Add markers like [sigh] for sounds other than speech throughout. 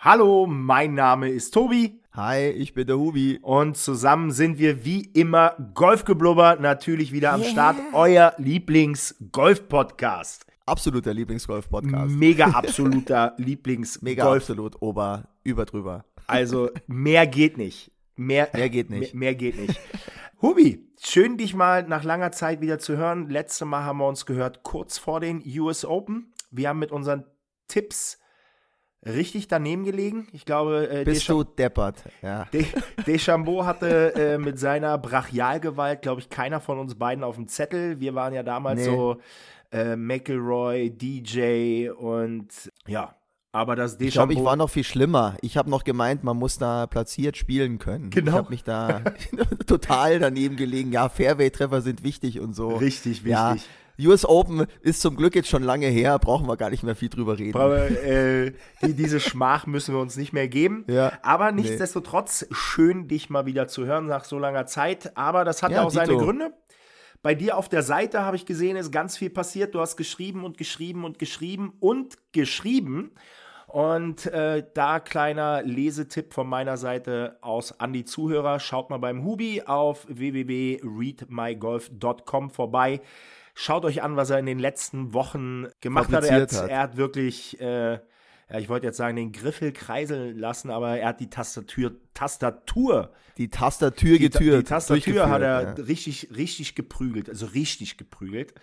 Hallo, mein Name ist Tobi. Hi, ich bin der Hubi. Und zusammen sind wir wie immer Golfgeblubber, natürlich wieder am Start, euer Lieblings-Golf-Podcast. Absoluter Lieblings-Golf-Podcast. Mega [laughs] absoluter Lieblings-Golf. Mega absolut, ober, über drüber. Also mehr geht nicht. Mehr, Mehr geht nicht. Mehr, mehr geht nicht. Hubi, schön dich mal nach langer Zeit wieder zu hören. Letzte Mal haben wir uns gehört kurz vor den US Open. Wir haben mit unseren Tipps richtig daneben gelegen. Ich glaube, äh, Bist Deschamps- du deppert, ja. [laughs] De Deschambeau hatte äh, mit seiner Brachialgewalt, glaube ich, keiner von uns beiden auf dem Zettel. Wir waren ja damals Nee. so äh, McElroy, DJ und ja, aber das Ich glaube, Deschambeau. ich war noch viel schlimmer. Ich habe noch gemeint, man muss da platziert spielen können. Genau. Ich habe mich da [laughs] total daneben gelegen. Ja, Fairway-Treffer sind wichtig und so. richtig Ja, wichtig. US Open ist zum Glück jetzt schon lange her, brauchen wir gar nicht mehr viel drüber reden. Aber äh, die, diese Schmach müssen wir uns nicht mehr geben. Ja. Aber Nee. nichtsdestotrotz, schön, dich mal wieder zu hören nach so langer Zeit. Aber das hat ja, Ja, auch seine dito. Gründe. Bei dir auf der Seite habe ich gesehen, ist ganz viel passiert. Du hast geschrieben und geschrieben und geschrieben und geschrieben. Und äh, da kleiner Lesetipp von meiner Seite aus an die Zuhörer. Schaut mal beim Hubi auf www.readmygolf.com vorbei. Schaut euch an, was er in den letzten Wochen gemacht hat. Er, hat. er hat wirklich, äh, ja, ich wollte jetzt sagen, den Griffel kreiseln lassen, aber er hat die Tastatur, Tastatur, Die Tastatur die, Ta- getürt. die Tastatur hat er durchgeführt, richtig, richtig geprügelt, also richtig geprügelt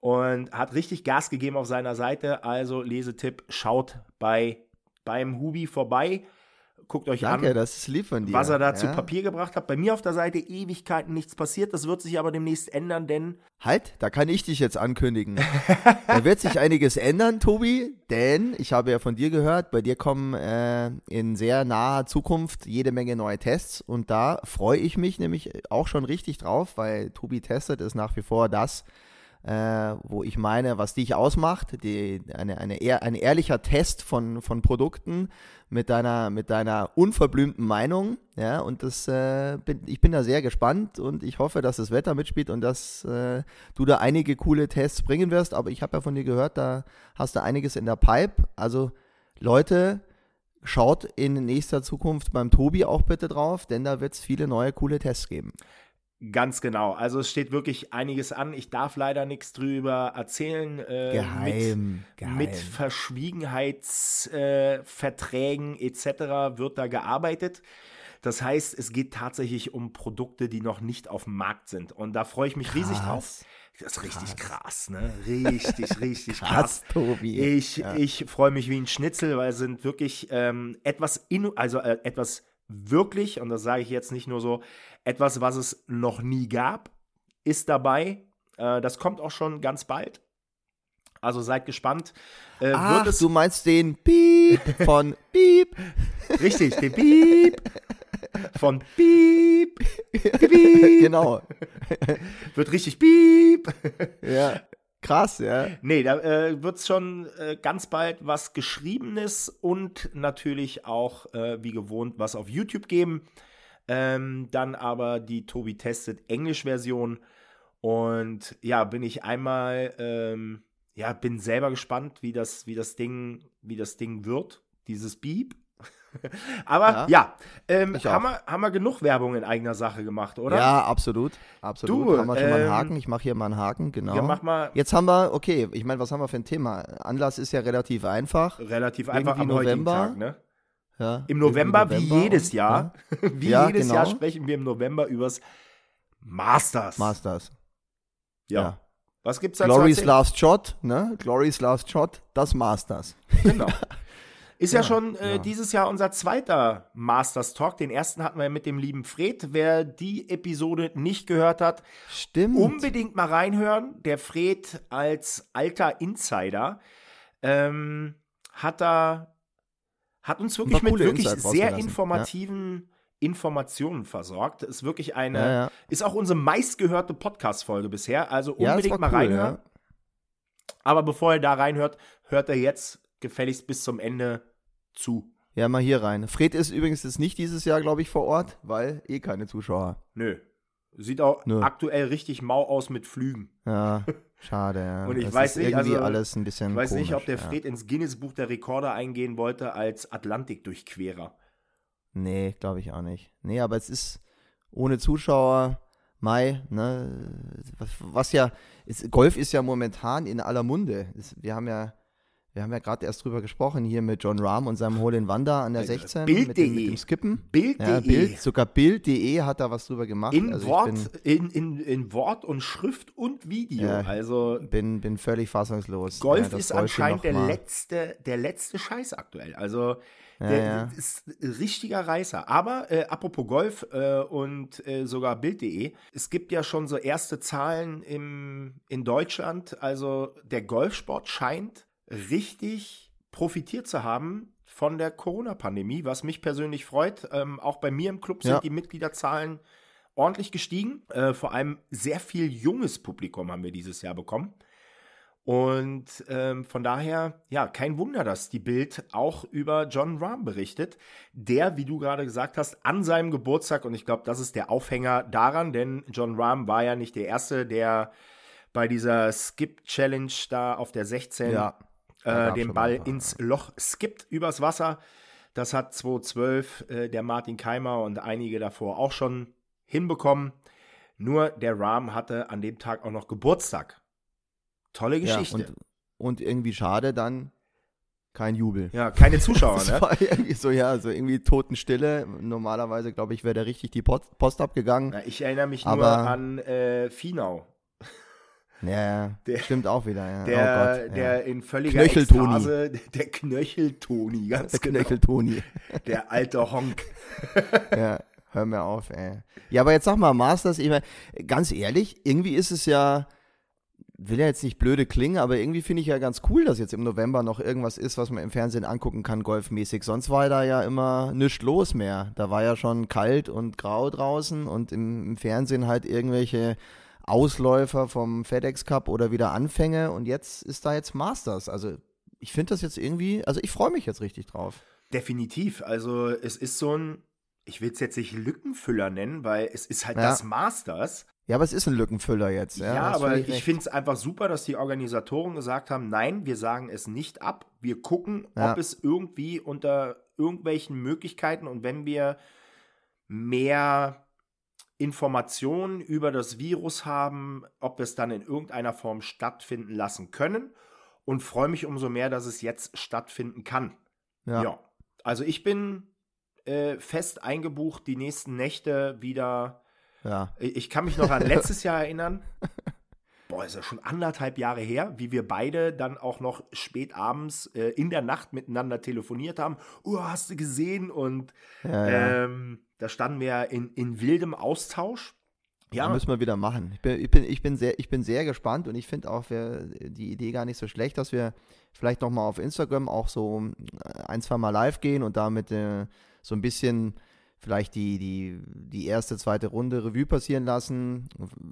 und hat richtig Gas gegeben auf seiner Seite. Also Lesetipp, schaut bei beim Hubi vorbei, guckt euch. Danke, an, das ist lieb von dir. was er da zu ja. Papier gebracht hat. Bei mir auf der Seite Ewigkeiten nichts passiert. Das wird sich aber demnächst ändern, denn Halt, da kann ich dich jetzt ankündigen. [laughs] da wird sich einiges ändern, Tobi, denn ich habe ja von dir gehört, bei dir kommen äh, in sehr naher Zukunft jede Menge neue Tests und da freue ich mich nämlich auch schon richtig drauf, weil Tobi testet ist nach wie vor das, äh, wo ich meine, was dich ausmacht, die, eine, eine, ein ehrlicher Test von, von Produkten mit deiner, mit deiner unverblümten Meinung, ja, und das, äh, bin, ich bin da sehr gespannt und ich hoffe, dass das Wetter mitspielt und dass äh, du da einige coole Tests bringen wirst, aber ich habe ja von dir gehört, da hast du einiges in der Pipe, also Leute, schaut in nächster Zukunft beim Tobi auch bitte drauf, denn da wird es viele neue coole Tests geben. Ganz genau. Also es steht wirklich einiges an. Ich darf leider nichts drüber erzählen. Äh, Geheim, mit, geheim. mit Verschwiegenheitsverträgen äh, etc. wird da gearbeitet. Das heißt, es geht tatsächlich um Produkte, die noch nicht auf dem Markt sind. Und da freue ich mich riesig drauf. Das ist richtig krass, ne? Richtig, [laughs] richtig krass. Krass, Tobi. Ich, Ja. ich freue mich wie ein Schnitzel, weil es sind wirklich ähm, etwas, in, also äh, etwas wirklich, und das sage ich jetzt nicht nur so, etwas, was es noch nie gab, ist dabei. Äh, das kommt auch schon ganz bald. Also seid gespannt. Äh, Ach, du meinst den Piep von Piep. [laughs] richtig, den Piep von [laughs] Piep, Piep, genau. wird richtig Piep. Ja. Krass, ja. Nee, da äh, wird es schon äh, ganz bald was Geschriebenes und natürlich auch, äh, wie gewohnt, was auf YouTube geben. Ähm, dann aber die Tobi testet Englisch-Version. Und ja, bin ich einmal, ähm, ja, bin selber gespannt, wie das, wie das Ding, wie das Ding wird, dieses Beep. Aber ja, Ja. ähm, haben, wir, haben wir genug Werbung in eigener Sache gemacht, oder? Ja, absolut. Absolut. Du, haben wir schon mal einen ähm, Haken? Ich mache hier mal einen Haken, genau. Ja, mach mal Jetzt haben wir, okay, ich meine, was haben wir für ein Thema? Anlass ist ja relativ einfach. relativ einfach am irgendwie heutigen November. Tag, ne? Ja, Im November, irgendwie wie November jedes Jahr, [laughs] wie Ja, jedes genau. Jahr sprechen wir im November übers Masters. Ja, Masters. Ja. ja. Was gibt's da Glory's? Last Shot, ne? Glory's Last Shot, das Masters. Genau. [laughs] Ist ja, Ja, schon äh, ja. dieses Jahr unser zweiter Masters Talk. Den ersten hatten wir mit dem lieben Fred. Wer die Episode nicht gehört hat, Stimmt. unbedingt mal reinhören. Der Fred als alter Insider ähm, hat da hat uns wirklich mit wirklich sehr informativen Informationen versorgt. Ist wirklich eine, Ja, ja. ist auch unsere meistgehörte Podcast-Folge bisher. Also Ja, unbedingt mal cool, reinhören. ja. Aber bevor ihr da reinhört, hört er jetzt gefälligst bis zum Ende zu. Ja, mal hier rein. Fred ist übrigens jetzt nicht dieses Jahr, glaube ich, vor Ort, weil eh keine Zuschauer. Nö. Sieht auch Nö. aktuell richtig mau aus mit Flügen. Ja. [laughs] Schade, ja. Und ich Das weiß ist nicht, irgendwie also, alles ein bisschen Ich weiß nicht, ob komisch, der ja. Fred ins Guinness-Buch der Rekorde eingehen wollte als Atlantikdurchquerer. Nee, glaube ich auch nicht. Nee, aber es ist ohne Zuschauer, Mai, ne, was, was ja, ist, Golf ist ja momentan in aller Munde. Es, wir haben ja, wir haben ja gerade erst drüber gesprochen, hier mit John Rahm und seinem Hole in Wanda an der Äh, 16 Bild.de. mit, dem, mit dem Skippen. Bild.de. Ja, Bild, sogar Bild.de hat da was drüber gemacht. in, also Wort, ich in, in, in Wort und Schrift und Video. Ja. also bin, bin, bin völlig fassungslos. Golf ja, ist anscheinend der mal- letzte, der letzte Scheiß aktuell. Also der ist ein richtiger Reißer. Aber äh, apropos Golf äh, und äh, sogar Bild.de, es gibt ja schon so erste Zahlen im, in Deutschland. Also der Golfsport scheint richtig profitiert zu haben von der Corona-Pandemie, was mich persönlich freut. Ähm, auch bei mir im Club sind Ja. die Mitgliederzahlen ordentlich gestiegen. Äh, vor allem sehr viel junges Publikum haben wir dieses Jahr bekommen. Und ähm, von daher, ja, kein Wunder, dass die Bild auch über John Rahm berichtet, der, wie du gerade gesagt hast, an seinem Geburtstag, und ich glaube, das ist der Aufhänger daran, denn John Rahm war ja nicht der Erste, der bei dieser Skip-Challenge da auf der 16 Ja. Äh, den Ball paar, ins Loch skippt übers Wasser. Das hat 2012 äh, der Martin Keimer und einige davor auch schon hinbekommen. Nur der Rahm hatte an dem Tag auch noch Geburtstag. Tolle Ja, Geschichte. und, und irgendwie schade dann kein Jubel. Ja, keine [laughs] Zuschauer, Das ne? war irgendwie so, ja, so irgendwie Totenstille. Normalerweise, glaube ich, wäre da richtig die Post, Post abgegangen. Na, ich erinnere mich nur Aber- an äh, Finau, Ja, Der- stimmt auch wieder. Ja. der, oh Gott, der ja. in völliger Knöcheltoni. Ekstase, der Knöcheltoni, ganz der genau. Knöcheltoni. [laughs] Der alte Honk. [laughs] ja, hör mir auf, ey. Ja, aber jetzt sag mal, Masters, ich mein, ganz ehrlich, irgendwie ist es ja, will ja jetzt nicht blöde klingen, aber irgendwie finde ich ja ganz cool, dass jetzt im November noch irgendwas ist, was man im Fernsehen angucken kann, golfmäßig. Sonst war da ja immer nichts los mehr. Da war ja schon kalt und grau draußen und im, im Fernsehen halt irgendwelche Ausläufer vom FedEx Cup oder wieder Anfänge und jetzt ist da jetzt Masters. Also ich finde das jetzt irgendwie, also ich freue mich jetzt richtig drauf. Definitiv. Also es ist so ein, ich will es jetzt nicht Lückenfüller nennen, weil es ist halt Ja. das Masters. Ja, aber es ist ein Lückenfüller jetzt. Ja, Ja, aber ich finde es einfach super, dass die Organisatoren gesagt haben, nein, wir sagen es nicht ab. Wir gucken, Ja. ob es irgendwie unter irgendwelchen Möglichkeiten und wenn wir mehr Informationen über das Virus haben, ob wir es dann in irgendeiner Form stattfinden lassen können. Und freue mich umso mehr, dass es jetzt stattfinden kann. ja. Ja. Also ich bin äh, fest eingebucht, die nächsten Nächte wieder. ja. Ich ich kann mich noch an letztes Jahr erinnern. [laughs] Boah, ist ja schon anderthalb Jahre her, wie wir beide dann auch noch spät abends äh, in der Nacht miteinander telefoniert haben. Oh, hast du gesehen? Und Ja, ja. ähm, da standen wir in, in wildem Austausch. Ja, Ja, müssen wir wieder machen. Ich bin, ich bin, ich bin, sehr, ich bin sehr gespannt und ich finde auch die Idee gar nicht so schlecht, dass wir vielleicht nochmal auf Instagram auch so äh, ein, zwei Mal live gehen und damit äh, so ein bisschen vielleicht die, die, die erste, zweite Runde Revue passieren lassen.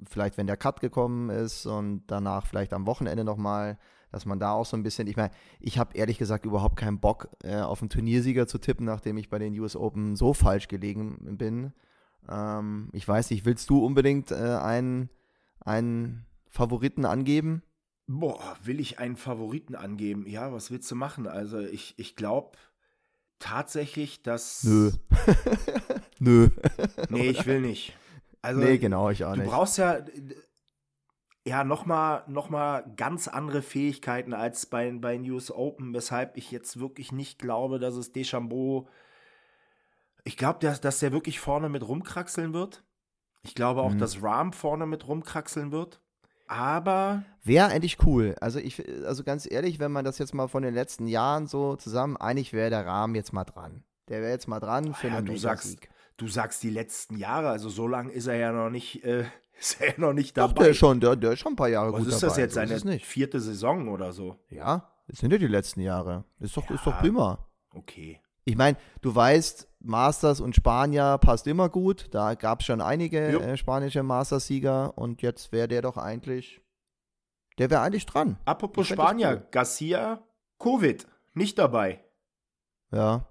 Vielleicht, wenn der Cut gekommen ist und danach vielleicht am Wochenende nochmal, dass man da auch so ein bisschen, ich meine, ich habe ehrlich gesagt überhaupt keinen Bock, äh, auf einen Turniersieger zu tippen, nachdem ich bei den US Open so falsch gelegen bin. Ähm, ich weiß nicht, willst du unbedingt äh, einen, einen Favoriten angeben? boah, will ich einen Favoriten angeben? Ja, was willst du machen? Also ich, ich glaube tatsächlich, dass. Nö. [laughs] Nö. Nee, ich will nicht. Also, nee, genau, ich auch du nicht. brauchst ja, ja nochmal noch mal ganz andere Fähigkeiten als bei, bei US Open, weshalb ich jetzt wirklich nicht glaube, dass es Deschambeau. Ich glaube, dass, dass der wirklich vorne mit rumkraxeln wird. Ich glaube auch, Mhm. dass Rahm vorne mit rumkraxeln wird. Aber Wäre eigentlich cool. Also ich, also ganz ehrlich, wenn man das jetzt mal von den letzten Jahren so zusammen, eigentlich wäre der Rahmen jetzt mal dran. Der wäre jetzt mal dran für ja, einen du sagst, Major-Sieg. du sagst die letzten Jahre, also so lange ist er ja noch nicht, äh, [laughs] ist er ja noch nicht Doch, dabei. der ist schon, der, der ist schon ein paar Jahre Was gut ist dabei. das jetzt, seine nicht. vierte Saison oder so? Ja, das sind ja die letzten Jahre. Ist doch, ist doch Ja. prima. Okay. Ich meine, du weißt, Masters und Spanier passt immer gut. Da gab es schon einige Jo. äh, spanische Masters-Sieger und jetzt wäre der doch eigentlich, der wäre eigentlich dran. Apropos Spanier, cool. Garcia, Covid, nicht dabei. Ja.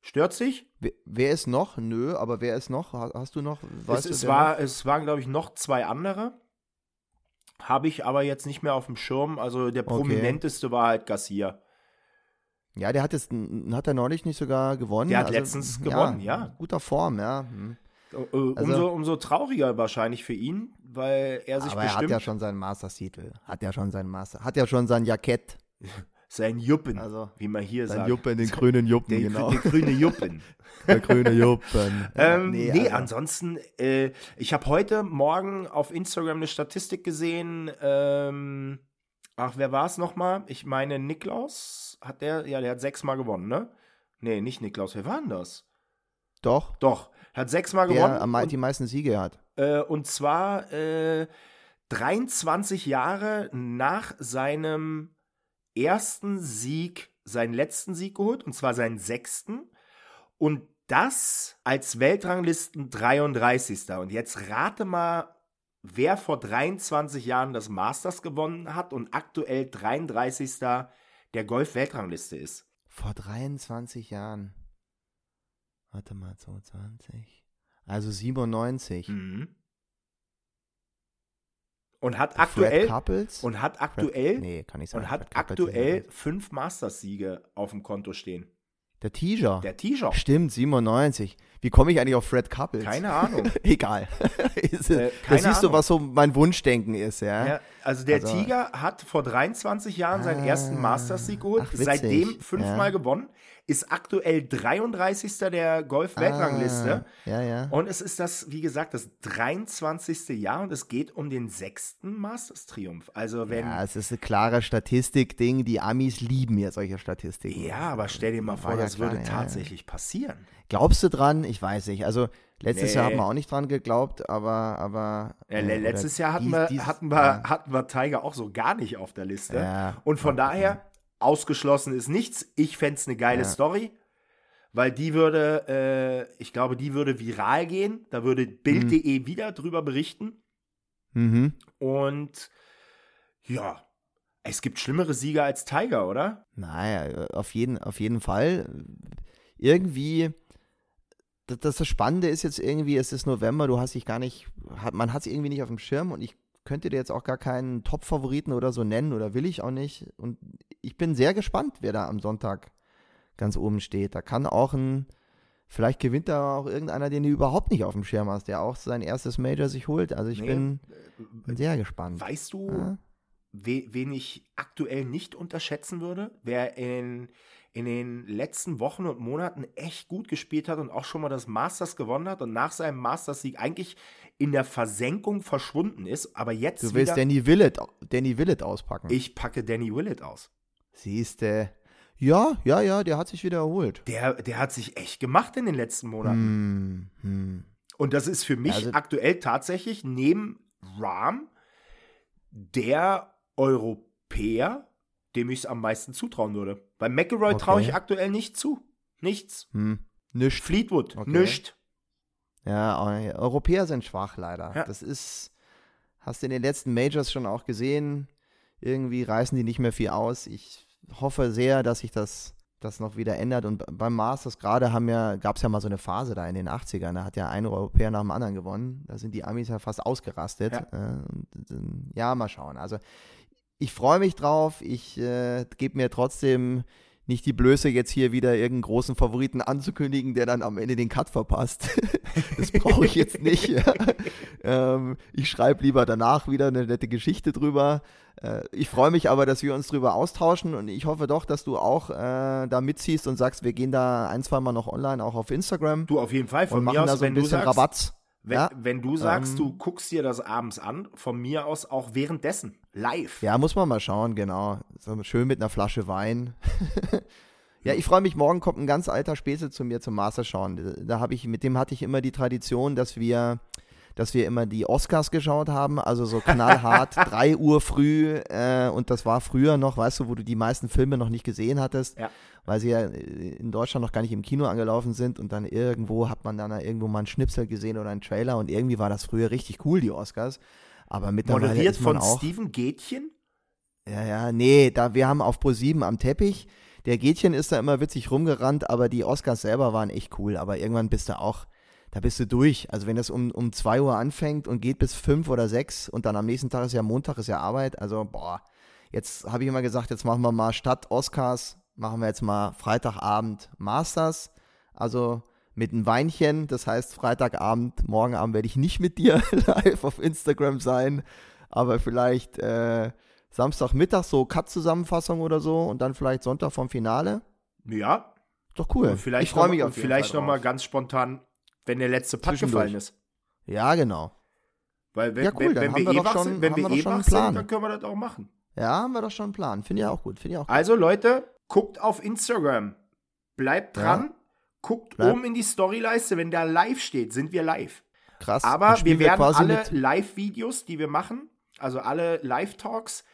Stört sich? Wer, wer ist noch? Nö, aber wer ist noch? Ha- Hast du noch? Es, Weißt es, du, wer war, es waren, glaube ich, noch zwei andere. Habe ich aber jetzt nicht mehr auf dem Schirm. Also der prominenteste war halt Garcia. Ja, der hat jetzt, hat er neulich nicht sogar gewonnen? Der hat also, letztens gewonnen, ja. ja. Guter Form, ja. Hm. Also, umso, umso trauriger wahrscheinlich für ihn, weil er sich aber bestimmt. er hat ja schon seinen Mastertitel. Hat ja schon seinen Master. Hat ja schon sein Jackett. [laughs] Sein Juppen, also, wie man hier sein sagt. Juppen, den grünen Juppen, der, genau. Der grüne Juppen. [laughs] der grüne Juppen. [laughs] ähm, nee, nee also. ansonsten, äh, ich habe heute Morgen auf Instagram eine Statistik gesehen. Ähm, ach, wer war es nochmal? Ich meine, Niklaus hat der, ja, der hat sechsmal gewonnen, ne? Nee, nicht Niklaus, wer war denn das? Doch. Doch, hat sechsmal gewonnen. Der am, die meisten Siege hat. Äh, und zwar äh, 23 Jahre nach seinem ersten Sieg, seinen letzten Sieg geholt, und zwar seinen sechsten. Und das als Weltranglisten 33. Und jetzt rate mal, wer vor 23 Jahren das Masters gewonnen hat und aktuell 33. der Golf-Weltrangliste ist. Vor 23 Jahren. Warte mal, 22. Also 97. Mhm. Und hat aktuell und hat aktuell Fred, nee, kann ich sagen, und hat aktuell fünf Masters-Siege auf dem Konto stehen. Der Teaser. Der Teaser. Stimmt, 97. Wie komme ich eigentlich auf Fred Couples? Keine [laughs] Ahnung. Egal. [laughs] ist, Äh, da siehst du, Ahnung. was so mein Wunschdenken ist, ja. Ja, also der Also- Tiger hat vor 23 Jahren seinen Ah, ersten Masters-Sieg geholt, ach, seitdem fünfmal Ja. gewonnen, ist aktuell 33. der Golf-Weltrangliste. Ah, ja, ja. Und es ist das, wie gesagt, das 23. Jahr und es geht um den sechsten Masters-Triumph. Also wenn. Ja, es ist ein klarer Statistik-Ding. Die Amis lieben ja solche Statistiken. Ja, aber stell dir mal vor, das klar, würde tatsächlich passieren. Glaubst du dran? Ich weiß nicht. Also letztes Nee. Jahr haben wir auch nicht dran geglaubt, aber aber Ja, äh, letztes Jahr hatten dies- wir, dies- hatten, wir, ja. hatten wir Tiger auch so gar nicht auf der Liste. Ja. Und von daher, ausgeschlossen ist nichts. Ich fände es eine geile. Story, weil die würde, äh, ich glaube, die würde viral gehen. Da würde Bild.de wieder drüber berichten. Mhm. Und ja, es gibt schlimmere Sieger als Tiger, oder? Naja, auf jeden, auf jeden Fall. Irgendwie, das, das Spannende ist jetzt irgendwie, es ist November, du hast dich gar nicht, hat, man hat es irgendwie nicht auf dem Schirm und ich könnte dir jetzt auch gar keinen Top-Favoriten oder so nennen oder will ich auch nicht. Und ich bin sehr gespannt, wer da am Sonntag ganz oben steht. Da kann auch ein, vielleicht gewinnt da auch irgendeiner, den du überhaupt nicht auf dem Schirm hast, der auch sein erstes Major sich holt. Also ich Nee. bin, bin sehr gespannt. Weißt du, Ja. we, wen ich aktuell nicht unterschätzen würde? Wer in, in den letzten Wochen und Monaten echt gut gespielt hat und auch schon mal das Masters gewonnen hat und nach seinem Masters-Sieg eigentlich in der Versenkung verschwunden ist, aber jetzt Du willst wieder, Danny Willett, Danny Willett auspacken. ich packe Danny Willett aus. Siehste. Ja, ja, ja, der hat sich wieder erholt. Der, der hat sich echt gemacht in den letzten Monaten. Hm, hm. Und das ist für mich Also- aktuell tatsächlich neben Rahm der Europäer, dem ich es am meisten zutrauen würde. Bei McElroy Okay. traue ich aktuell nicht zu. Nichts. Hm. Nischt. Fleetwood, Okay. nischt. Ja, Eu- Europäer sind schwach leider. Ja. Das ist, hast du in den letzten Majors schon auch gesehen. Irgendwie reißen die nicht mehr viel aus. Ich hoffe sehr, dass sich das, das noch wieder ändert. Und beim Masters gerade haben ja, gab es ja mal so eine Phase da in den 80ern. Da hat ja ein Europäer nach dem anderen gewonnen. Da sind die Amis ja fast ausgerastet. Ja. Äh, ja, mal schauen. Also ich freue mich drauf. Ich äh, gebe mir trotzdem nicht die Blöße, jetzt hier wieder irgendeinen großen Favoriten anzukündigen, der dann am Ende den Cut verpasst. [laughs] das brauche ich jetzt nicht. Ja. [laughs] [laughs] Ähm, ich schreibe lieber danach wieder eine nette Geschichte drüber. Äh, ich freue mich aber, dass wir uns drüber austauschen und ich hoffe doch, dass du auch äh, da mitziehst und sagst, wir gehen da ein, zwei Mal noch online, auch auf Instagram Du auf jeden Fall von mir aus, so wenn du sagst, Rabatz. wenn, Ja, wenn du sagst, ähm, du guckst dir das abends an, von mir aus auch währenddessen, live. Ja, muss man mal schauen, genau. So schön mit einer Flasche Wein. [laughs] ja, ich freue mich, morgen kommt ein ganz alter Späße zu mir zum Master schauen. Da habe ich, mit dem hatte ich immer die Tradition, dass wir, dass wir immer die Oscars geschaut haben, also so knallhart, [laughs] 3 Uhr früh, äh, und das war früher noch, weißt du, wo du die meisten Filme noch nicht gesehen hattest, Ja. weil sie ja in Deutschland noch gar nicht im Kino angelaufen sind und dann irgendwo hat man dann da irgendwo mal einen Schnipsel gesehen oder einen Trailer und irgendwie war das früher richtig cool, die Oscars. Aber mittlerweile Moderiert ist man von auch, Steven Gätchen. ja, ja, nee, da, wir haben auf Pro7 am Teppich. Der Gätchen ist da immer witzig rumgerannt, aber die Oscars selber waren echt cool. Aber irgendwann bist du auch, da bist du durch. Also wenn das um, um 2 Uhr anfängt und geht bis 5 oder 6 und dann am nächsten Tag ist ja Montag, ist ja Arbeit. Also, boah, jetzt habe ich immer gesagt, jetzt machen wir mal statt Oscars, machen wir jetzt mal Freitagabend Masters. Also mit einem Weinchen. Das heißt, Freitagabend, morgen Abend werde ich nicht mit dir [laughs] live auf Instagram sein, aber vielleicht äh, Samstagmittag so Cut-Zusammenfassung oder so und dann vielleicht Sonntag vom Finale. Ja. Doch cool. Und vielleicht ich freue mich auf jeden Vielleicht Fall noch mal drauf. ganz spontan, wenn der letzte Putt gefallen ist. Ja, genau. Weil wenn, Ja, cool, wenn, wenn wir eh wach schon- sind, wenn wir eh wach sind, dann können wir das auch machen. Ja, haben wir doch schon einen Plan. Finde ich auch gut. Finde ich auch gut. Also Leute, guckt auf Instagram. Bleibt Ja. Guckt Bleib- oben in die Storyleiste. Wenn da live steht, sind wir live. Krass. Aber wir werden quasi alle. Live-Videos, die wir machen, also alle Live-Talks,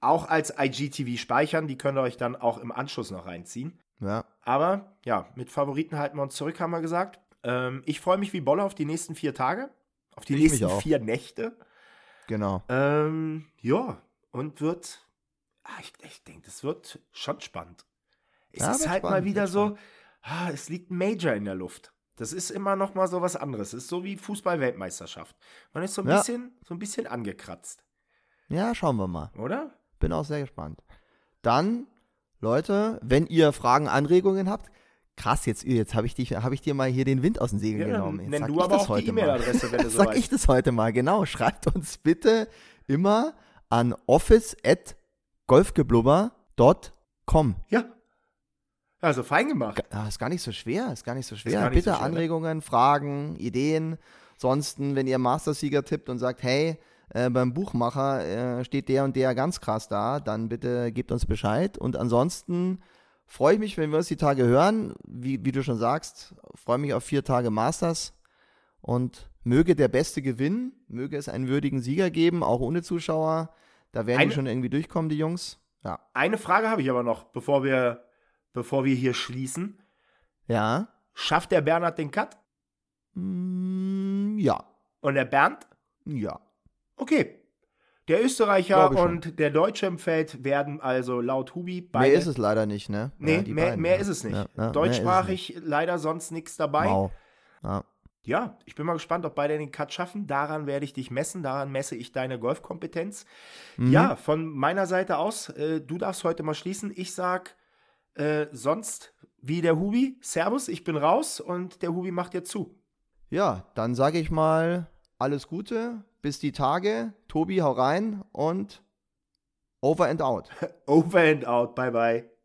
auch als IGTV speichern. Die könnt ihr euch dann auch im Anschluss noch reinziehen. Ja, Aber ja, mit Favoriten halten wir uns zurück, haben wir gesagt. Ähm, ich freue mich wie Bolle auf die nächsten vier Tage. Auf die Ich nächsten vier Nächte. genau. Ähm, ja, und wird, ah, ich, ich denke, das wird schon spannend. Es Ja, ist halt mal spannend, wieder wird so, ah, es liegt ein Major in der Luft. Das ist immer noch mal so was anderes. Es ist so wie Fußball-Weltmeisterschaft. Man ist so ein, Ja. bisschen, so ein bisschen angekratzt, Ja, schauen wir mal. oder? Bin auch sehr gespannt. Dann, Leute, wenn ihr Fragen, Anregungen habt, krass, jetzt, jetzt habe ich, dich- hab ich dir mal hier den Wind aus den Segeln Ja, genommen. Jetzt nenn sag du ich aber das auch die heute mal. E-Mail-Adresse, wenn du [laughs] so Sag ich das heute mal, genau. Schreibt uns bitte immer an office.golfgeblubber.com. Ja. Also fein gemacht. Ah, ist gar nicht so schwer, ist gar nicht so schwer. nicht Bitte so schwer, ne? Anregungen, Fragen, Ideen. Ansonsten, wenn ihr Mastersieger tippt und sagt, hey, äh, beim Buchmacher äh, steht der und der ganz krass da, dann bitte gebt uns Bescheid. Und ansonsten freue ich mich, wenn wir uns die Tage hören. Wie, wie du schon sagst, freue mich auf vier Tage Masters. Und möge der Beste gewinnen, möge es einen würdigen Sieger geben, auch ohne Zuschauer. Da werden Eine- die schon irgendwie durchkommen, die Jungs. Ja. Eine Frage habe ich aber noch, bevor wir, bevor wir hier schließen. Ja. Schafft der Bernhard den Cut? Mm, ja. Und der Bernd? Ja. Okay. Der Österreicher und der Deutsche im Feld werden also laut Hubi beide. Mehr ist es leider nicht, ne? Nee, Ja, die mehr, beiden, mehr ja. ist es nicht. Ja, es Deutschsprachig leider sonst nichts dabei. Wow. Ja. Ja, ich bin mal gespannt, ob beide den Cut schaffen. Daran werde ich dich messen. Daran messe ich deine Golfkompetenz. Mhm. Ja, von meiner Seite aus, äh, du darfst heute mal schließen. Ich sag äh, sonst wie der Hubi, Servus, ich bin raus und der Hubi macht jetzt zu. ja, dann sage ich mal alles Gute, bis die Tage. Tobi, hau rein und over and out. [laughs] Over and out. Bye, bye.